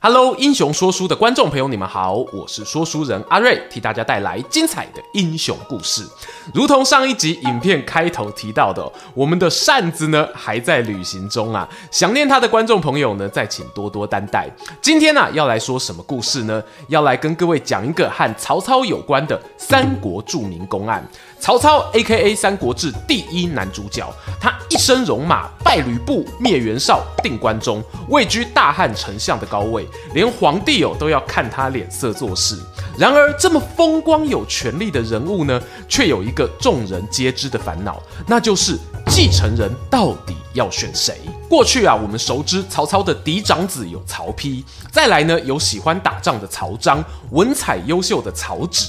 Hello，英雄说书的观众朋友，你们好，我是说书人阿瑞，替大家带来精彩的英雄故事。如同上一集影片开头提到的，我们的扇子呢还在旅行中啊，想念他的观众朋友呢，再请多多担待。今天呢、啊、要来说什么故事呢？要来跟各位讲一个和曹操有关的三国著名公案。曹操 （A.K.A. 三国志第一男主角），他一生戎马，败吕布，灭袁绍，定关中，位居大汉丞相的高位，连皇帝哦都要看他脸色做事。然而，这么风光有权力的人物呢，却有一个众人皆知的烦恼，那就是继承人到底要选谁？过去啊，我们熟知曹操的嫡长子有曹丕，再来呢有喜欢打仗的曹彰，文采优秀的曹植。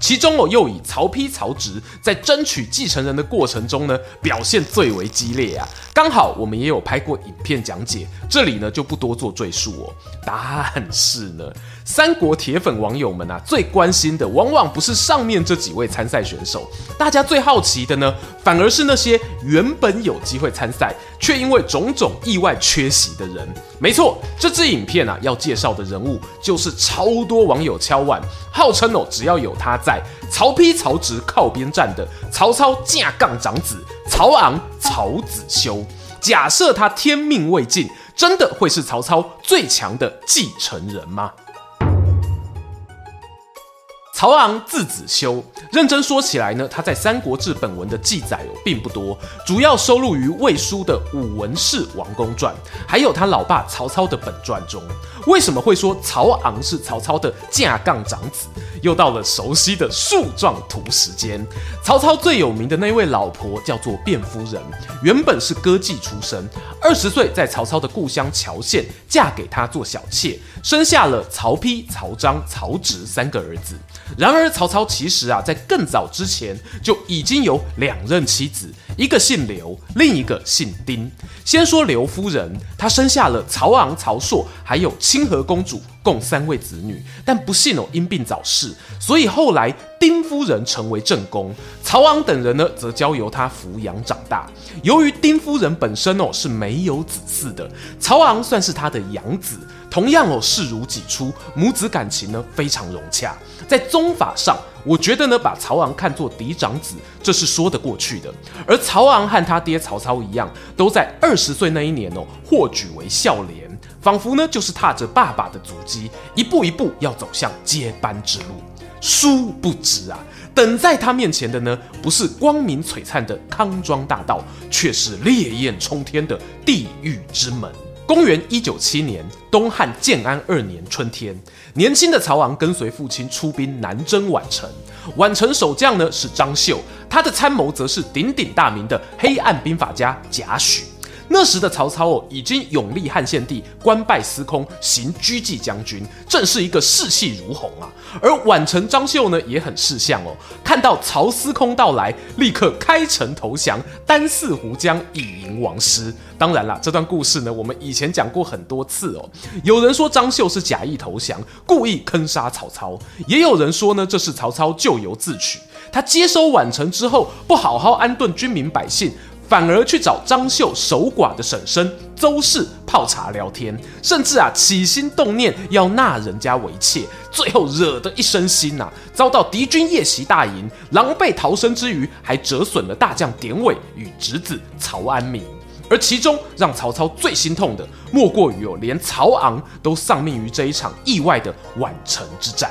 其中哦，又以曹丕、曹植在争取继承人的过程中呢，表现最为激烈啊。刚好我们也有拍过影片讲解，这里呢就不多做赘述哦。但是呢，三国铁粉网友们啊，最关心的往往不是上面这几位参赛选手，大家最好奇的呢，反而是那些原本有机会参赛，却因为种种意外缺席的人。没错，这支影片啊要介绍的人物，就是超多网友敲碗，号称哦，只要有他在，曹丕、曹植靠边站的曹操架杠长子曹昂、曹子修。假设他天命未尽，真的会是曹操最强的继承人吗？曹昂字子修，认真说起来呢，他在《三国志》本文的记载哦并不多，主要收录于魏书的《武文氏王公传》，还有他老爸曹操的本传中。为什么会说曹昂是曹操的架杠长子？又到了熟悉的树状图时间。曹操最有名的那位老婆叫做卞夫人，原本是歌妓出身，二十岁在曹操的故乡谯县嫁给他做小妾，生下了曹丕、曹彰、曹植三个儿子。然而，曹操其实啊，在更早之前就已经有两任妻子，一个姓刘，另一个姓丁。先说刘夫人，她生下了曹昂、曹硕，还有清河公主，共三位子女。但不幸哦，因病早逝，所以后来丁夫人成为正宫，曹昂等人呢，则交由她抚养长大。由于丁夫人本身哦是没有子嗣的，曹昂算是她的养子。同样哦，视如己出，母子感情呢非常融洽。在宗法上，我觉得呢，把曹昂看作嫡长子，这是说得过去的。而曹昂和他爹曹操一样，都在二十岁那一年哦，获举为孝廉，仿佛呢就是踏着爸爸的足迹，一步一步要走向接班之路。殊不知啊，等在他面前的呢，不是光明璀璨的康庄大道，却是烈焰冲天的地狱之门。公元一九七年，东汉建安二年春天，年轻的曹昂跟随父亲出兵南征宛城。宛城守将呢是张绣，他的参谋则是鼎鼎大名的黑暗兵法家贾诩。那时的曹操哦，已经拥立汉献帝，官拜司空，行车骑将军，正是一个士气如虹啊。而宛城张绣呢，也很识相哦，看到曹司空到来，立刻开城投降，单汜湖江，以迎王师。当然啦，这段故事呢，我们以前讲过很多次哦。有人说张绣是假意投降，故意坑杀曹操；也有人说呢，这是曹操咎由自取，他接收宛城之后，不好好安顿军民百姓。反而去找张绣守寡的婶婶邹氏泡茶聊天，甚至啊起心动念要纳人家为妾，最后惹得一身腥呐，遭到敌军夜袭大营，狼狈逃生之余，还折损了大将典韦与侄子曹安民。而其中让曹操最心痛的，莫过于哦，连曹昂都丧命于这一场意外的宛城之战。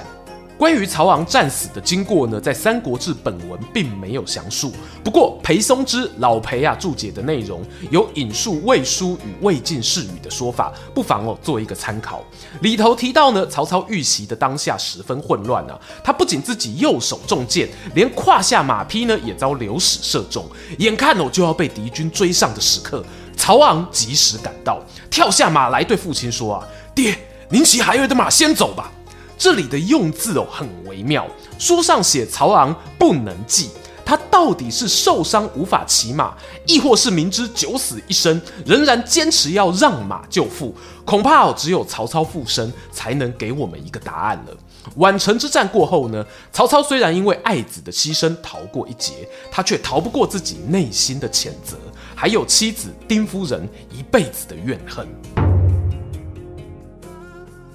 关于曹昂战死的经过呢，在《三国志》本文并没有详述。不过裴松之老裴啊注解的内容有引述魏书与魏晋世语的说法，不妨哦做一个参考。里头提到呢，曹操遇袭的当下十分混乱啊，他不仅自己右手中箭，连胯下马匹呢也遭流矢射中，眼看哦就要被敌军追上的时刻，曹昂及时赶到，跳下马来对父亲说啊：“爹，您骑孩儿的马先走吧。”这里的用字哦很微妙，书上写曹昂不能继，他到底是受伤无法骑马，亦或是明知九死一生，仍然坚持要让马就父？恐怕哦，只有曹操父身才能给我们一个答案了。宛城之战过后呢，曹操虽然因为爱子的牺牲逃过一劫，他却逃不过自己内心的谴责，还有妻子丁夫人一辈子的怨恨。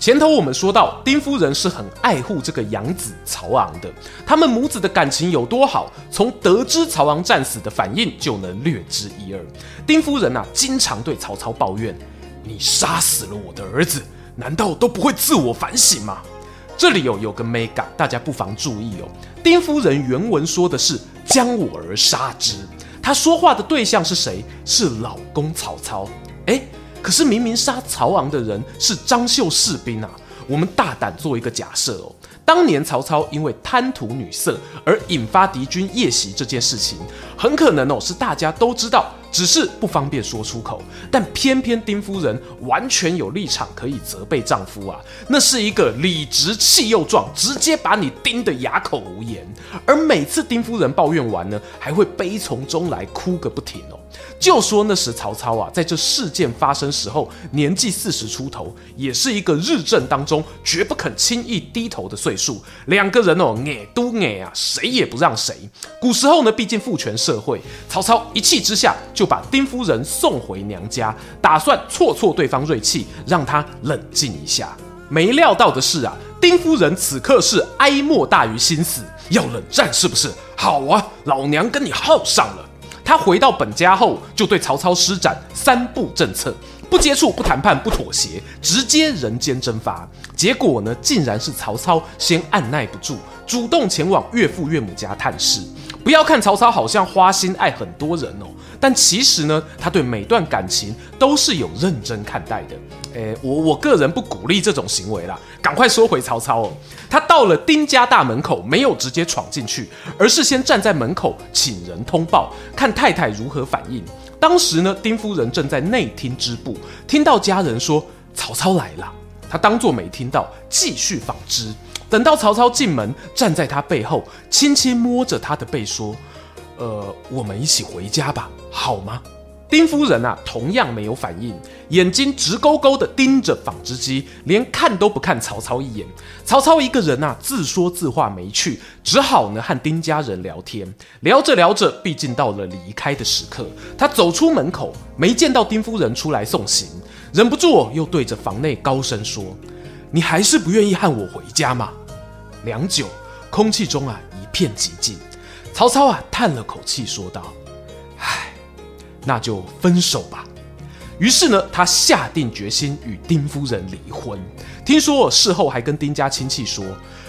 前头我们说到，丁夫人是很爱护这个养子曹昂的，他们母子的感情有多好，从得知曹昂战死的反应就能略知一二。丁夫人啊，经常对曹操抱怨：“你杀死了我的儿子，难道都不会自我反省吗？”这里有有个 mega，，大家不妨注意哦。丁夫人原文说的是“将我儿杀之”，她说话的对象是谁？是老公曹操。诶，可是明明杀曹昂的人是张绣士兵啊。我们大胆做一个假设哦，当年曹操因为贪图女色而引发敌军夜袭这件事情，很可能哦是大家都知道。只是不方便说出口，但偏偏丁夫人完全有立场可以责备丈夫啊，那是一个理直气又壮，直接把你盯得哑口无言。而每次丁夫人抱怨完呢，还会悲从中来，哭个不停哦。就说那时曹操啊，在这事件发生时候，年纪四十出头，也是一个日正当中绝不肯轻易低头的岁数。两个人哦，爱都爱啊，谁也不让谁。古时候呢，毕竟父权社会，曹操一气之下就把丁夫人送回娘家，打算挫挫对方锐气，让他冷静一下。没料到的是啊，丁夫人此刻是哀莫大于心死，要冷战是不是？好啊，老娘跟你耗上了。他回到本家后，就对曹操施展三不政策：不接触、不谈判、不妥协，直接人间蒸发。结果呢，竟然是曹操先按捺不住，主动前往岳父岳母家探视。不要看曹操好像花心爱很多人哦，但其实呢，他对每段感情都是有认真看待的。诶，我我个人不鼓励这种行为啦。赶快说回曹操哦，他到了丁家大门口，没有直接闯进去，而是先站在门口请人通报，看太太如何反应。当时呢，丁夫人正在内厅织布，听到家人说曹操来了，他当作没听到，继续纺织。等到曹操进门，站在他背后，轻轻摸着他的背说：“呃，我们一起回家吧，好吗？”丁夫人啊，同样没有反应，眼睛直勾勾地盯着纺织机，连看都不看曹操一眼。曹操一个人啊，自说自话没趣，只好呢和丁家人聊天。聊着聊着，毕竟到了离开的时刻，他走出门口，没见到丁夫人出来送行，忍不住又对着房内高声说：“你还是不愿意和我回家吗？”良久，空气中啊一片寂静。曹操啊叹了口气，说道：“唉，那就分手吧。”于是呢，他下定决心与丁夫人离婚。听说事后还跟丁家亲戚说：“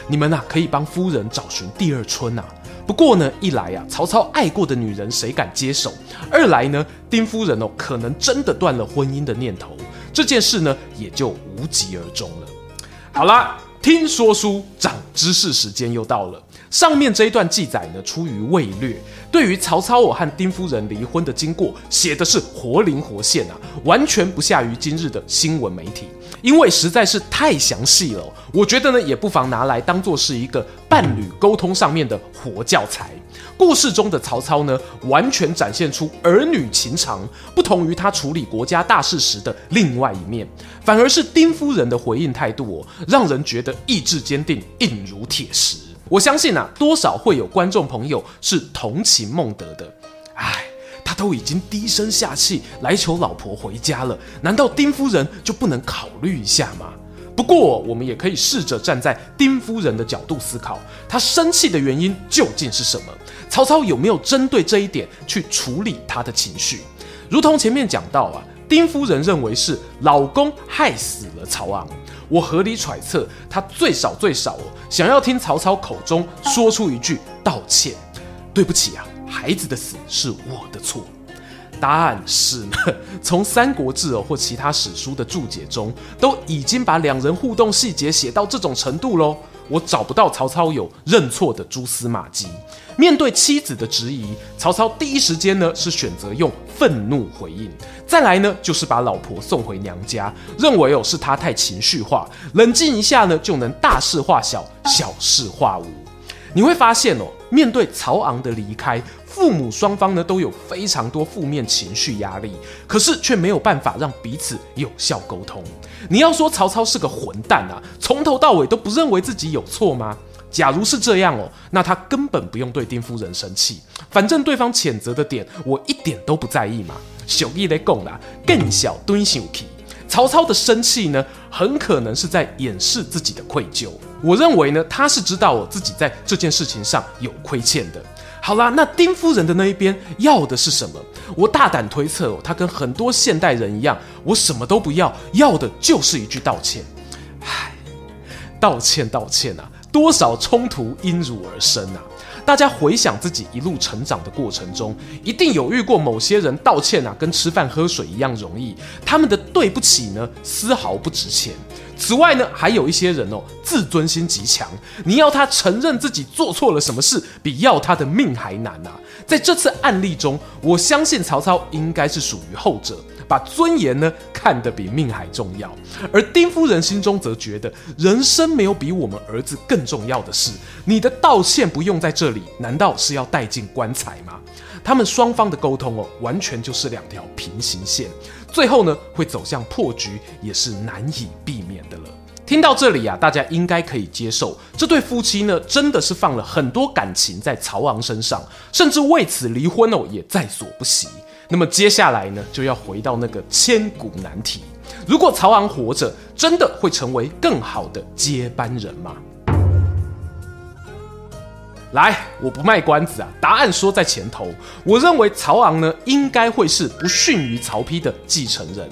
你们呐、啊，可以帮夫人找寻第二春、啊。”不过呢，一来啊，曹操爱过的女人谁敢接手？二来呢，丁夫人哦，可能真的断了婚姻的念头。这件事呢，也就无疾而终了。好啦。听说书长知识时间又到了。上面这一段记载呢，出于魏略，对于曹操我和丁夫人离婚的经过写的是活灵活现啊，完全不下于今日的新闻媒体，因为实在是太详细了。我觉得呢，也不妨拿来当做是一个伴侣沟通上面的活教材。故事中的曹操呢，完全展现出儿女情长，不同于他处理国家大事时的另外一面，反而是丁夫人的回应态度哦，让人觉得意志坚定，硬如铁石。我相信啊，多少会有观众朋友是同情孟德的。哎，都已经低声下气来求老婆回家了，难道丁夫人就不能考虑一下吗？不过，我们也可以试着站在丁夫人的角度思考，她生气的原因究竟是什么？曹操有没有针对这一点去处理她的情绪？如同前面讲到啊，丁夫人认为是老公害死了曹昂，我合理揣测，她最少最少，想要听曹操口中说出一句道歉，对不起啊，孩子的死是我的错。答案是呢，从《三国志》哦或其他史书的注解中，都已经把两人互动细节写到这种程度喽。我找不到曹操有认错的蛛丝马迹。面对妻子的质疑，曹操第一时间呢是选择用愤怒回应，再来呢就是把老婆送回娘家，认为哦是他太情绪化，冷静一下呢就能大事化小，小事化无。你会发现哦，面对曹昂的离开，父母双方呢都有非常多负面情绪压力，可是却没有办法让彼此有效沟通。你要说曹操是个混蛋啊，从头到尾都不认为自己有错吗？假如是这样哦，那他根本不用对丁夫人生气，反正对方谴责的点我一点都不在意嘛。小义来讲啦，更小蹲小气。曹操的生气呢，很可能是在掩饰自己的愧疚。我认为呢，他是知道我自己在这件事情上有亏欠的。好啦，那丁夫人的那一边要的是什么？我大胆推测哦，他跟很多现代人一样，我什么都不要，要的就是一句道歉。唉，道歉道歉啊，多少冲突因汝而生啊！大家回想自己一路成长的过程中，一定有遇过某些人道歉啊，跟吃饭喝水一样容易。他们的对不起呢，丝毫不值钱。此外呢，还有一些人哦，自尊心极强，你要他承认自己做错了什么事，比要他的命还难啊。在这次案例中，我相信曹操应该是属于后者。把尊严呢看得比命还重要，而丁夫人心中则觉得人生没有比我们儿子更重要的事。你的道歉不用在这里，难道是要带进棺材吗？他们双方的沟通哦，完全就是两条平行线，最后呢会走向破局，也是难以避免的了。听到这里啊，大家应该可以接受，这对夫妻呢真的是放了很多感情在曹昂身上，甚至为此离婚哦也在所不惜。那么接下来呢，就要回到那个千古难题：如果曹昂活着，真的会成为更好的接班人吗？来，我不卖关子啊，答案说在前头。我认为曹昂呢，应该会是不逊于曹丕的继承人。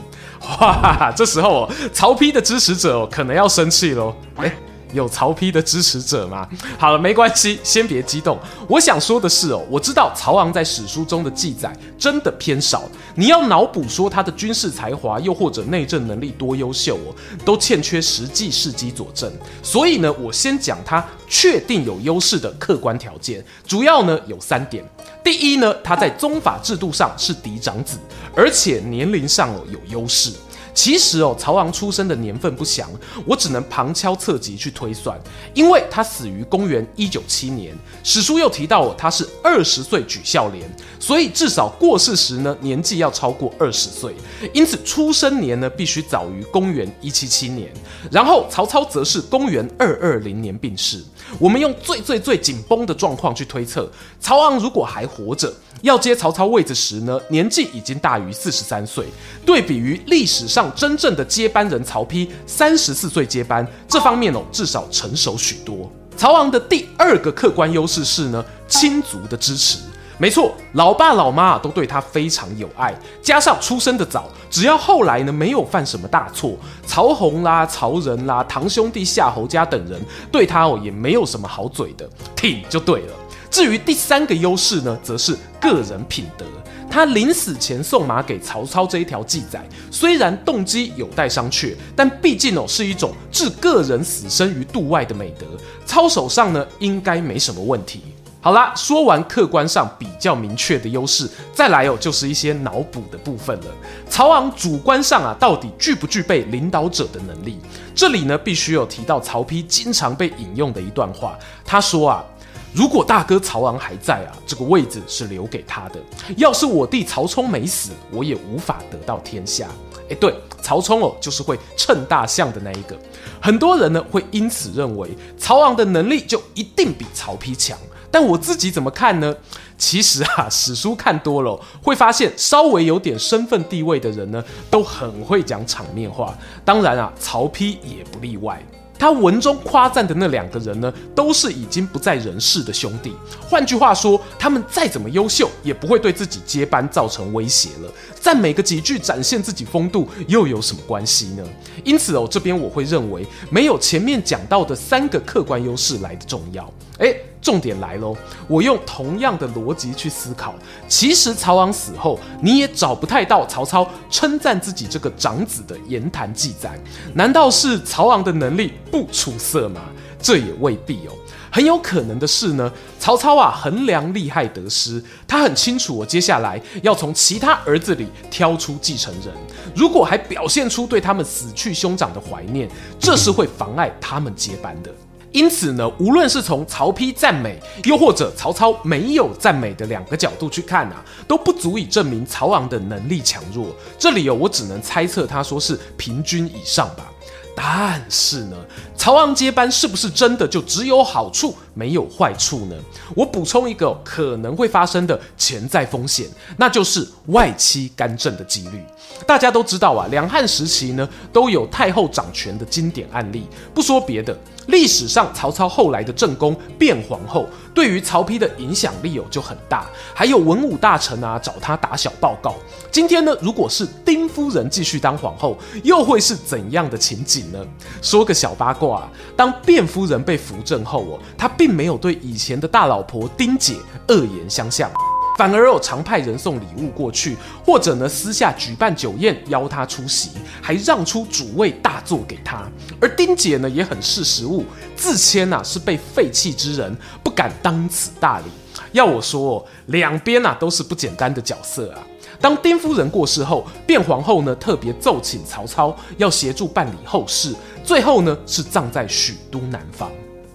哇，这时候哦，曹丕的支持者哦，可能要生气喽。哎。有曹丕的支持者吗？好了，没关系，先别激动。我想说的是哦，我知道曹昂在史书中的记载真的偏少。你要脑补说他的军事才华，又或者内政能力多优秀哦，都欠缺实际事迹佐证。所以呢，我先讲他确定有优势的客观条件，主要呢有三点。第一呢，他在宗法制度上是嫡长子，而且年龄上哦有优势。其实哦，曹昂出生的年份不详，我只能旁敲侧击去推算，因为他死于公元一九七年，史书又提到，他是二十岁举孝廉，所以至少过世时呢，年纪要超过二十岁，因此出生年呢必须早于公元一七七年。然后曹操则是公元二二零年病逝，我们用最最最紧绷的状况去推测，曹昂如果还活着，要接曹操位子时呢，年纪已经大于四十三岁，对比于历史上真正的接班人曹丕三十四岁接班，这方面哦至少成熟许多。曹昂的第二个客观优势是呢，亲族的支持。没错，老爸老妈都对他非常有爱，加上出生的早，只要后来呢没有犯什么大错，曹洪啦、曹仁啦、堂兄弟夏侯家等人对他哦也没有什么好嘴的，挺就对了。至于第三个优势呢，则是个人品德。他临死前送马给曹操这一条记载，虽然动机有待商榷，但毕竟哦是一种置个人死生于度外的美德，操守上呢应该没什么问题。好啦，说完客观上比较明确的优势，再来哦就是一些脑补的部分了。曹昂主观上啊，到底具不具备领导者的能力？这里呢必须有提到曹丕经常被引用的一段话，他说啊。如果大哥曹昂还在啊，这个位置是留给他的。要是我弟曹冲没死，我也无法得到天下。诶，对，曹冲哦，就是会称大象的那一个。很多人呢会因此认为曹昂的能力就一定比曹丕强，但我自己怎么看呢？其实啊，史书看多了，会发现稍微有点身份地位的人呢，都很会讲场面话。当然啊，曹丕也不例外。他文中夸赞的那两个人呢，都是已经不在人世的兄弟。换句话说，他们再怎么优秀，也不会对自己接班造成威胁了。赞美个几句，展现自己风度，又有什么关系呢？因此哦，这边我会认为，没有前面讲到的三个客观优势来的重要。诶，重点来喽！我用同样的逻辑去思考，其实曹昂死后，你也找不太到曹操称赞自己这个长子的言谈记载。难道是曹昂的能力不出色吗？这也未必哦。很有可能的是呢，曹操啊衡量利害得失，他很清楚我接下来要从其他儿子里挑出继承人。如果还表现出对他们死去兄长的怀念，这是会妨碍他们接班的。因此呢，无论是从曹丕赞美，又或者曹操没有赞美的两个角度去看啊，都不足以证明曹昂的能力强弱。这里哦，我只能猜测他说是平均以上吧。但是呢，曹昂接班是不是真的就只有好处没有坏处呢？我补充一个可能会发生的潜在风险，那就是外戚干政的几率。大家都知道啊，两汉时期呢都有太后掌权的经典案例。不说别的，历史上曹操后来的正宫卞皇后，对于曹丕的影响力哦就很大。还有文武大臣啊找他打小报告。今天呢，如果是丁夫人继续当皇后，又会是怎样的情景呢？说个小八卦啊，当卞夫人被扶正后哦，她并没有对以前的大老婆丁姐恶言相向。反而有常派人送礼物过去，或者呢私下举办酒宴邀她出席，还让出主位大座给她。而丁姐呢也很识时务，自谦呐是被废弃之人，不敢当此大礼。要我说，两边呐都是不简单的角色啊。当丁夫人过世后，卞皇后呢特别奏请曹操要协助办理后事，最后呢是葬在许都南方。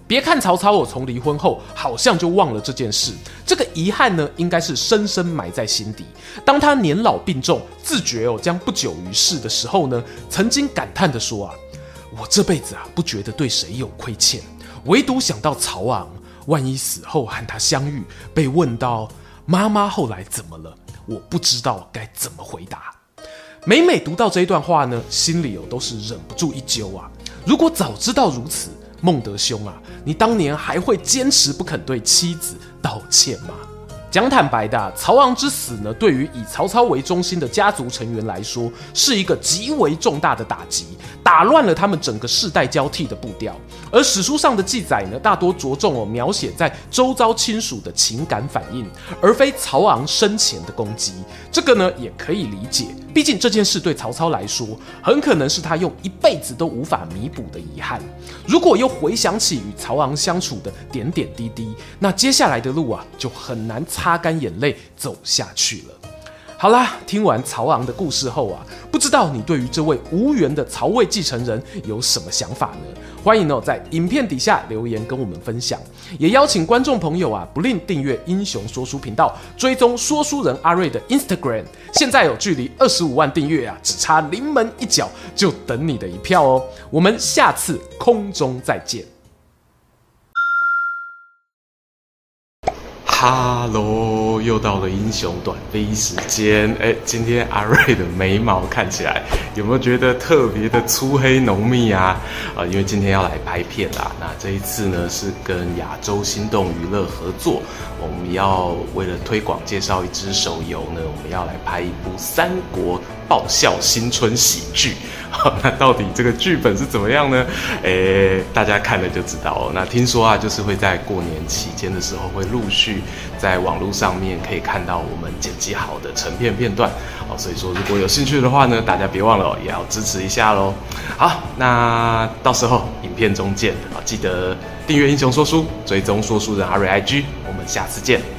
别看曹操，我从离婚后好像就忘了这件事，这个遗憾呢，应该是深深埋在心底。当他年老病重，自觉哦将不久于世的时候呢，曾经感叹地说啊：“我这辈子啊，不觉得对谁有亏欠，唯独想到曹昂，万一死后和他相遇，被问到妈妈后来怎么了，我不知道该怎么回答。”每每读到这一段话呢，心里哦都是忍不住一揪啊。如果早知道如此，孟德兄啊，你当年还会坚持不肯对妻子道歉吗？讲坦白的，曹昂之死呢，对于以曹操为中心的家族成员来说，是一个极为重大的打击，打乱了他们整个世代交替的步调。而史书上的记载呢，大多着重哦描写在周遭亲属的情感反应，而非曹昂生前的攻击。这个呢，也可以理解。毕竟这件事对曹操来说，很可能是他用一辈子都无法弥补的遗憾。如果又回想起与曹昂相处的点点滴滴，那接下来的路啊，就很难擦干眼泪走下去了。好啦，听完曹昂的故事后啊，不知道你对于这位无缘的曹魏继承人有什么想法呢？欢迎哦，在影片底下留言跟我们分享，也邀请观众朋友啊，不吝订阅英雄说书频道，追踪说书人阿瑞的 Instagram。现在有距离二十五万订阅啊，只差临门一脚，就等你的一票哦。我们下次空中再见。哈喽，又到了英雄短飞时间。哎，今天阿瑞的眉毛看起来有没有觉得特别的粗黑浓密啊？啊，因为今天要来拍片啦。那这一次呢是跟亚洲心动娱乐合作，我们要为了推广介绍一支手游呢，我们要来拍一部三国爆笑新春喜剧。那到底这个剧本是怎么样呢？诶，大家看了就知道哦。那听说啊，就是会在过年期间的时候，会陆续在网络上面可以看到我们剪辑好的成片片段。哦，所以说如果有兴趣的话呢，大家别忘了也要支持一下喽。好，那到时候影片中见啊！记得订阅英雄说书，追踪说书人阿瑞 IG，我们下次见。